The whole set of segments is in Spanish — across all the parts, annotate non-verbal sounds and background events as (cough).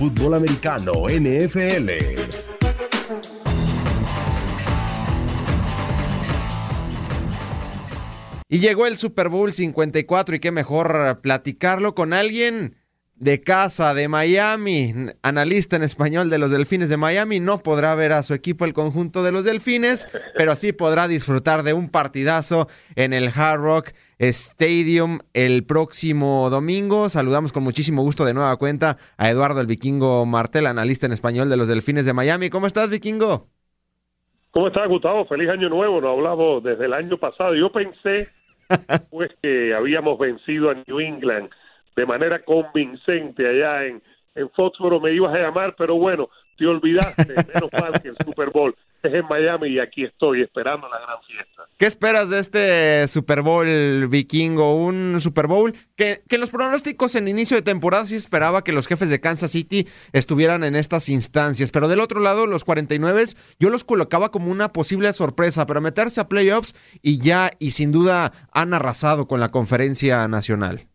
Fútbol americano NFL. Y llegó el Super Bowl 54 y qué mejor platicarlo con alguien de casa de Miami, analista en español de los Delfines de Miami, no podrá ver a su equipo el conjunto de los Delfines, pero sí podrá disfrutar de un partidazo en el Hard Rock Stadium el próximo domingo. Saludamos con muchísimo gusto de nueva cuenta a Eduardo el Vikingo Martel, analista en español de los Delfines de Miami. ¿Cómo estás, Vikingo? ¿Cómo estás, Gustavo? Feliz año nuevo. Nos hablamos desde el año pasado. Yo pensé (laughs) pues que habíamos vencido a New England de manera convincente allá en, en Foxboro me ibas a llamar, pero bueno, te olvidaste, (laughs) menos mal que el Super Bowl es en Miami y aquí estoy esperando la gran fiesta. ¿Qué esperas de este Super Bowl vikingo? Un Super Bowl que, que los pronósticos en inicio de temporada sí esperaba que los jefes de Kansas City estuvieran en estas instancias, pero del otro lado, los 49 yo los colocaba como una posible sorpresa, pero meterse a playoffs y ya, y sin duda han arrasado con la conferencia nacional.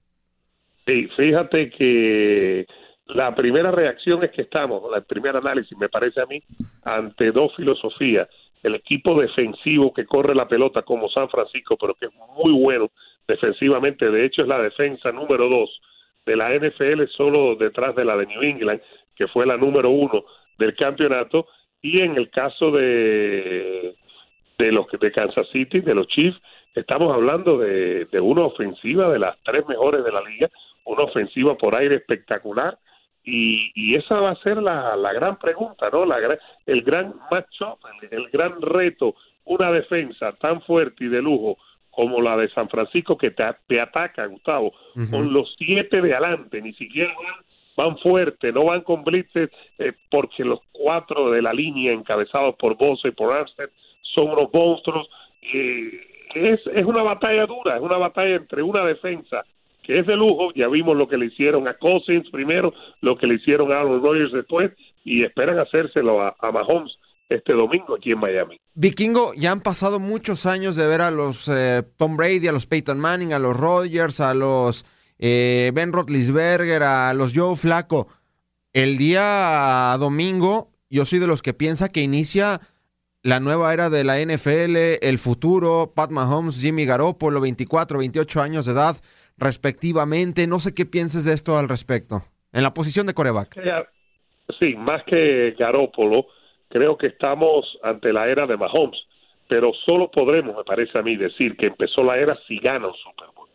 Sí, fíjate que la primera reacción es que estamos, el primer análisis me parece a mí, ante dos filosofías. El equipo defensivo que corre la pelota como San Francisco, pero que es muy bueno defensivamente, de hecho es la defensa número dos de la NFL, solo detrás de la de New England, que fue la número uno del campeonato, y en el caso de, de los de Kansas City, de los Chiefs, estamos hablando de, de una ofensiva de las tres mejores de la liga, una ofensiva por aire espectacular y, y esa va a ser la, la gran pregunta, ¿no? La, el gran matchup, el, el gran reto, una defensa tan fuerte y de lujo como la de San Francisco que te, te ataca, Gustavo, con los siete de adelante, ni siquiera van, van fuerte, no van con blitzes, eh, porque los cuatro de la línea encabezados por Bosa y por Armstead son unos monstruos. Eh, es, es una batalla dura, es una batalla entre una defensa que es de lujo. Ya vimos lo que le hicieron a Cousins primero, lo que le hicieron a Aaron Rodgers después, y esperan hacérselo a, a Mahomes este domingo aquí en Miami. Vikingo, ya han pasado muchos años de ver a los eh, Tom Brady, a los Peyton Manning, a los Rodgers, a los eh, Ben Roethlisberger, a los Joe Flaco. El día domingo, yo soy de los que piensa que inicia la nueva era de la NFL, el futuro, Pat Mahomes, Jimmy Garoppolo, 24, 28 años de edad respectivamente. No sé qué pienses de esto al respecto, en la posición de coreback. Sí, más que Garópolo, creo que estamos ante la era de Mahomes, pero solo podremos, me parece a mí, decir que empezó la era si gana un Super Bowl.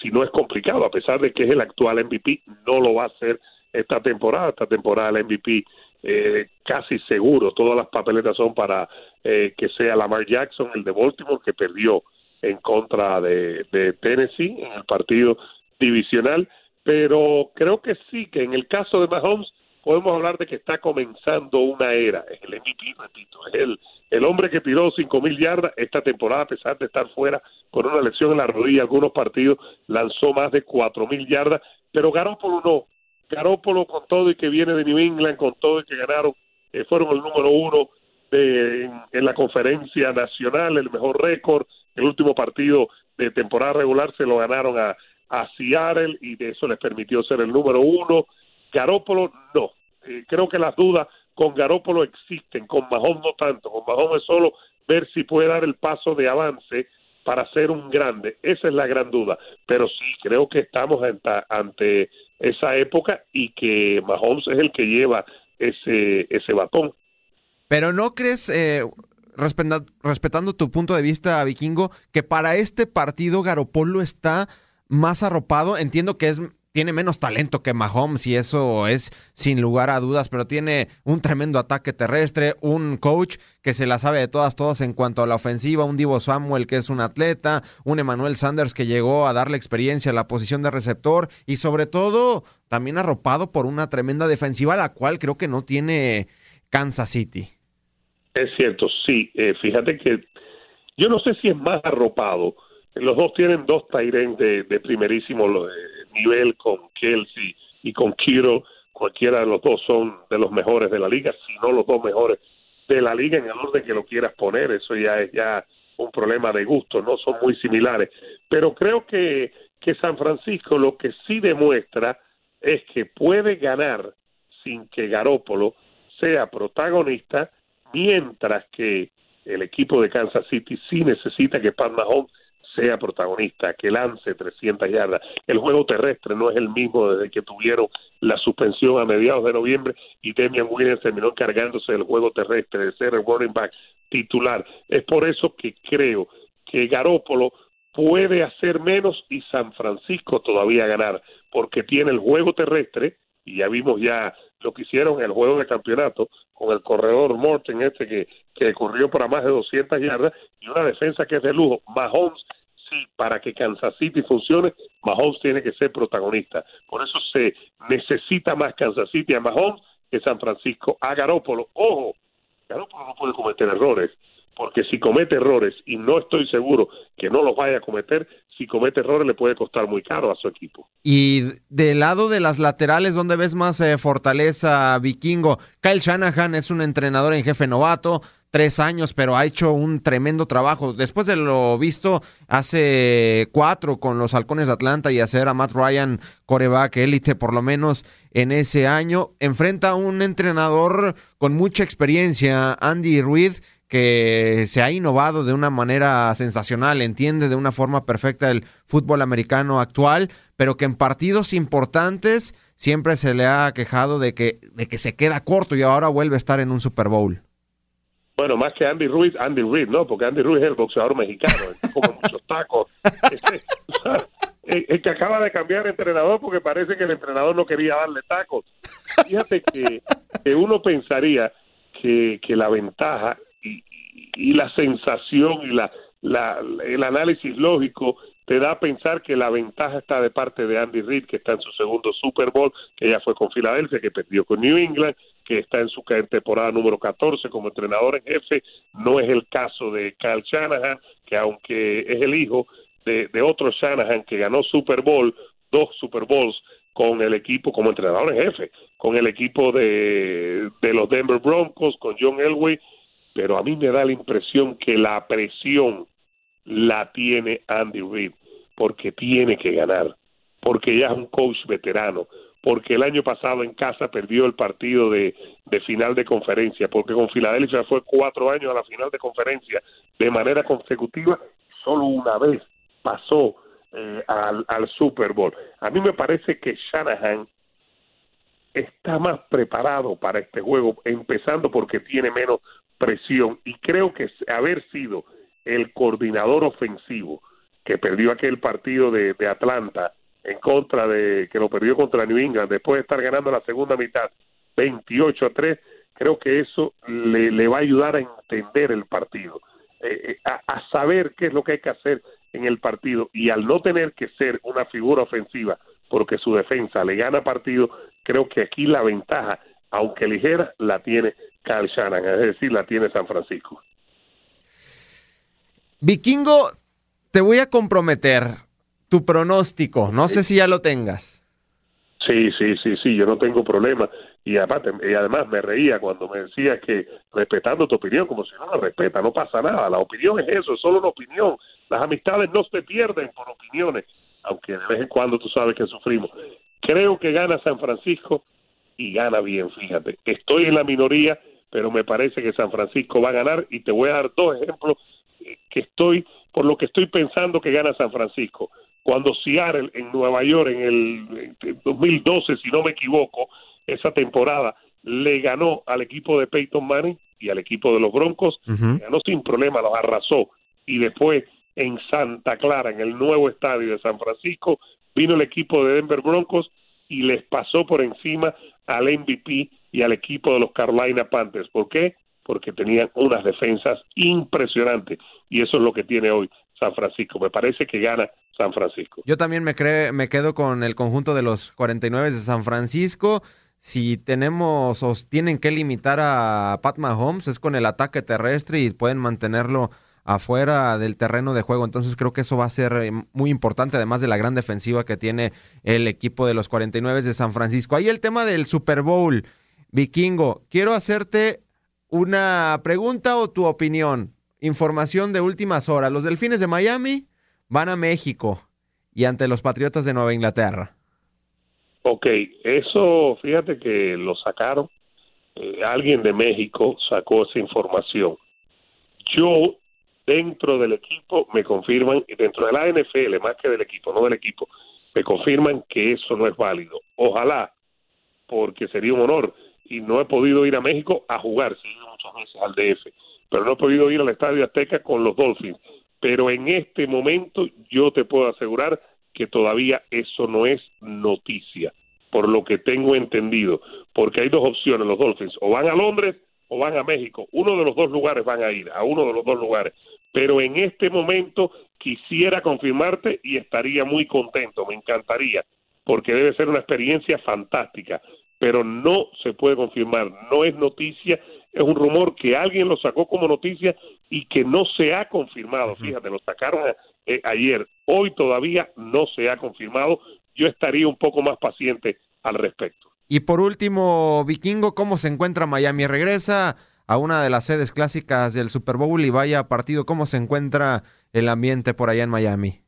si no es complicado, a pesar de que es el actual MVP, no lo va a hacer esta temporada. Esta temporada el MVP eh, casi seguro, todas las papeletas son para eh, que sea Lamar Jackson, el de Baltimore, que perdió en contra de, de Tennessee en el partido divisional, pero creo que sí, que en el caso de Mahomes podemos hablar de que está comenzando una era. Es el MVP, repito, es el, el hombre que tiró cinco mil yardas esta temporada, a pesar de estar fuera con una lesión en la rodilla, algunos partidos lanzó más de cuatro mil yardas, pero Garoppolo no. Garoppolo con todo y que viene de New England, con todo y que ganaron, eh, fueron el número uno de, en, la conferencia nacional, el mejor récord, el último partido de temporada regular se lo ganaron a, a Seattle y de eso les permitió ser el número uno. Garópolo no. Eh, creo que las dudas con Garópolo existen, con Mahón no tanto. Con Mahón es solo ver si puede dar el paso de avance para ser un grande. Esa es la gran duda. Pero sí, creo que estamos ante, esa época y que Mahomes es el que lleva ese, ese batón. Pero no crees, eh, respetando tu punto de vista, Vikingo, que para este partido Garopolo está más arropado. Entiendo que es tiene menos talento que Mahomes y eso es sin lugar a dudas, pero tiene un tremendo ataque terrestre, un coach que se la sabe de todas, todas en cuanto a la ofensiva, un Divo Samuel que es un atleta, un Emmanuel Sanders que llegó a darle experiencia a la posición de receptor y sobre todo también arropado por una tremenda defensiva, la cual creo que no tiene Kansas City. Es cierto, sí, eh, fíjate que yo no sé si es más arropado, los dos tienen dos Tyren de, primerísimo nivel con Kelsey y con Kiro. Cualquiera de los dos son de los mejores de la liga, si no los dos mejores de la liga en el orden que lo quieras poner. Eso ya es ya un problema de gusto, no son muy similares. Pero creo que, que San Francisco lo que sí demuestra es que puede ganar sin que Garópolo sea protagonista, mientras que el equipo de Kansas City sí necesita que Pat Mahomes sea protagonista, que lance 300 yardas. El juego terrestre no es el mismo desde que tuvieron la suspensión a mediados de noviembre y Demian Williams terminó encargándose del juego terrestre, de ser el running back titular. Es por eso que creo que Garópolo puede hacer menos y San Francisco todavía ganar, porque tiene el juego terrestre, y ya vimos ya lo que hicieron en el juego de campeonato con el corredor Morten este que, que corrió para más de 200 yardas y una defensa que es de lujo. Mahomes para que Kansas City funcione, Mahomes tiene que ser protagonista. Por eso se necesita más Kansas City a Mahomes que San Francisco a Garópolo. Ojo, Garópolo no puede cometer errores, porque si comete errores, y no estoy seguro que no los vaya a cometer, si comete errores le puede costar muy caro a su equipo. Y del lado de las laterales, ¿dónde ves más eh, fortaleza vikingo? Kyle Shanahan es un entrenador en jefe novato, tres años, pero ha hecho un tremendo trabajo. Después de lo visto hace cuatro con los Halcones de Atlanta y hacer a Matt Ryan coreback élite por lo menos en ese año, enfrenta a un entrenador con mucha experiencia, Andy Ruiz, que se ha innovado de una manera sensacional, entiende de una forma perfecta el fútbol americano actual, pero que en partidos importantes siempre se le ha quejado de que, de que se queda corto y ahora vuelve a estar en un Super Bowl. Bueno, más que Andy Ruiz, Andy Ruiz, ¿no? Porque Andy Ruiz es el boxeador mexicano, come muchos tacos. el, que acaba de cambiar de entrenador porque parece que el entrenador no quería darle tacos. Fíjate que, uno pensaría que, que la ventaja y, la sensación y la, la, el análisis lógico te da a pensar que la ventaja está de parte de Andy Reid, que está en su segundo Super Bowl, que ya fue con Filadelfia, que perdió con New England, que está en su temporada número 14 como entrenador en jefe. No es el caso de Kyle Shanahan, que aunque es el hijo de, de otro Shanahan que ganó Super Bowl, dos Super Bowls con el equipo como entrenador en jefe, con el equipo de, de los Denver Broncos, con John Elway, pero a mí me da la impresión que la presión la tiene Andy Reid, porque tiene que ganar, porque ya es un coach veterano, porque el año pasado en casa perdió el partido de, final de conferencia, porque con Filadelfia fue cuatro años a la final de conferencia de manera consecutiva, solo una vez pasó eh, al, al Super Bowl. A mí me parece que Shanahan está más preparado para este juego, empezando porque tiene menos presión y creo que haber sido el coordinador ofensivo que perdió aquel partido de, Atlanta en contra de, que lo perdió contra New England, después de estar ganando la segunda mitad 28 a 3, creo que eso le, le va a ayudar a entender el partido, eh, eh, a, a saber qué es lo que hay que hacer en el partido y al no tener que ser una figura ofensiva porque su defensa le gana partido, creo que aquí la ventaja, aunque ligera, la tiene Carl Shannon, es decir, la tiene San Francisco. Vikingo, te voy a comprometer tu pronóstico, no sé si ya lo tengas. Sí, sí, sí, sí, yo no tengo problema. Y aparte, y además me reía cuando me decías que respetando tu opinión, como si no la respeta, no pasa nada. La opinión es eso, es solo una opinión. Las amistades no se pierden por opiniones, aunque de vez en cuando tú sabes que sufrimos. Creo que gana San Francisco y gana bien, fíjate. Estoy en la minoría, pero me parece que San Francisco va a ganar y te voy a dar dos ejemplos que estoy, por lo que estoy pensando que gana San Francisco. Cuando Seattle en Nueva York en el 2012, si no me equivoco, esa temporada le ganó al equipo de Peyton Manning y al equipo de los Broncos, uh -huh. ganó sin problema, los arrasó. Y después en Santa Clara, en el nuevo estadio de San Francisco, vino el equipo de Denver Broncos y les pasó por encima al MVP y al equipo de los Carolina Panthers. ¿Por qué? Porque tenían unas defensas impresionantes y eso es lo que tiene hoy San Francisco. Me parece que gana San Francisco. Yo también me, cre me quedo con el conjunto de los 49 de San Francisco. Si tenemos o tienen que limitar a Pat Mahomes es con el ataque terrestre y pueden mantenerlo afuera del terreno de juego. Entonces creo que eso va a ser eh, muy importante, además de la gran defensiva que tiene el equipo de los 49 de San Francisco. Ahí el tema del Super Bowl, Vikingo. Quiero hacerte una pregunta o tu opinión. Información de últimas horas. Los Delfines de Miami van a México y ante los Patriotas de Nueva Inglaterra. Ok, eso fíjate que lo sacaron. Eh, alguien de México sacó esa información. Yo dentro del equipo me confirman, dentro de la NFL, más que del equipo, no del equipo, me confirman que eso no es válido. Ojalá, porque sería un honor. Y no he podido ir a México a jugar, sí, muchas veces al DF, pero no he podido ir al Estadio Azteca con los Dolphins. Pero en este momento yo te puedo asegurar que todavía eso no es noticia, por lo que tengo entendido, porque hay dos opciones los Dolphins, o van a Londres o van a México. Uno de los dos lugares van a ir, a uno de los dos lugares pero en este momento quisiera confirmarte y estaría muy contento, me encantaría, porque debe ser una experiencia fantástica, pero no se puede confirmar, no es noticia, es un rumor que alguien lo sacó como noticia y que no se ha confirmado, fíjate, lo sacaron eh, ayer, hoy todavía no se ha confirmado, yo estaría un poco más paciente al respecto. Y por último, Vikingo, ¿cómo se encuentra Miami? ¿Regresa a una de las sedes clásicas del Super Bowl y vaya partido, ¿cómo se encuentra el ambiente por allá en Miami?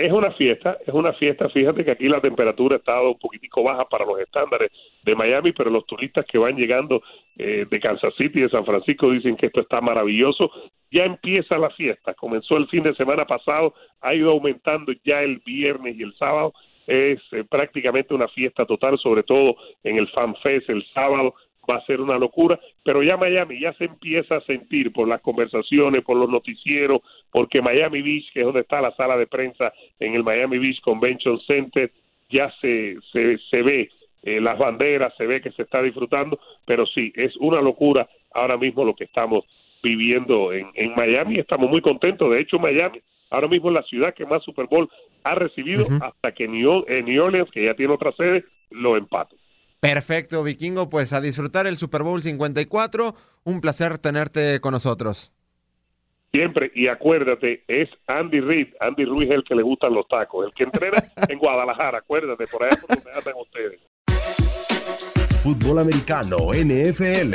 Es una fiesta, es una fiesta. Fíjate que aquí la temperatura ha estado un poquitico baja para los estándares de Miami, pero los turistas que van llegando eh, de Kansas City de San Francisco dicen que esto está maravilloso. Ya empieza la fiesta, comenzó el fin de semana pasado, ha ido aumentando ya el viernes y el sábado. Es eh, prácticamente una fiesta total, sobre todo en el Fan Fest el sábado va a ser una locura, pero ya Miami ya se empieza a sentir por las conversaciones, por los noticieros, porque Miami Beach, que es donde está la sala de prensa en el Miami Beach Convention Center, ya se, se, se ve eh, las banderas, se ve que se está disfrutando, pero sí, es una locura ahora mismo lo que estamos viviendo en, en Miami, estamos muy contentos, de hecho Miami ahora mismo es la ciudad que más Super Bowl ha recibido uh -huh. hasta que New, eh, New Orleans, que ya tiene otra sede, lo empate. Perfecto, Vikingo, pues a disfrutar el Super Bowl 54. Un placer tenerte con nosotros. Siempre, y acuérdate, es Andy Reid, Andy Ruiz el que le gustan los tacos, el que entrena (laughs) en Guadalajara, acuérdate, por allá por donde andan ustedes. Fútbol americano, NFL.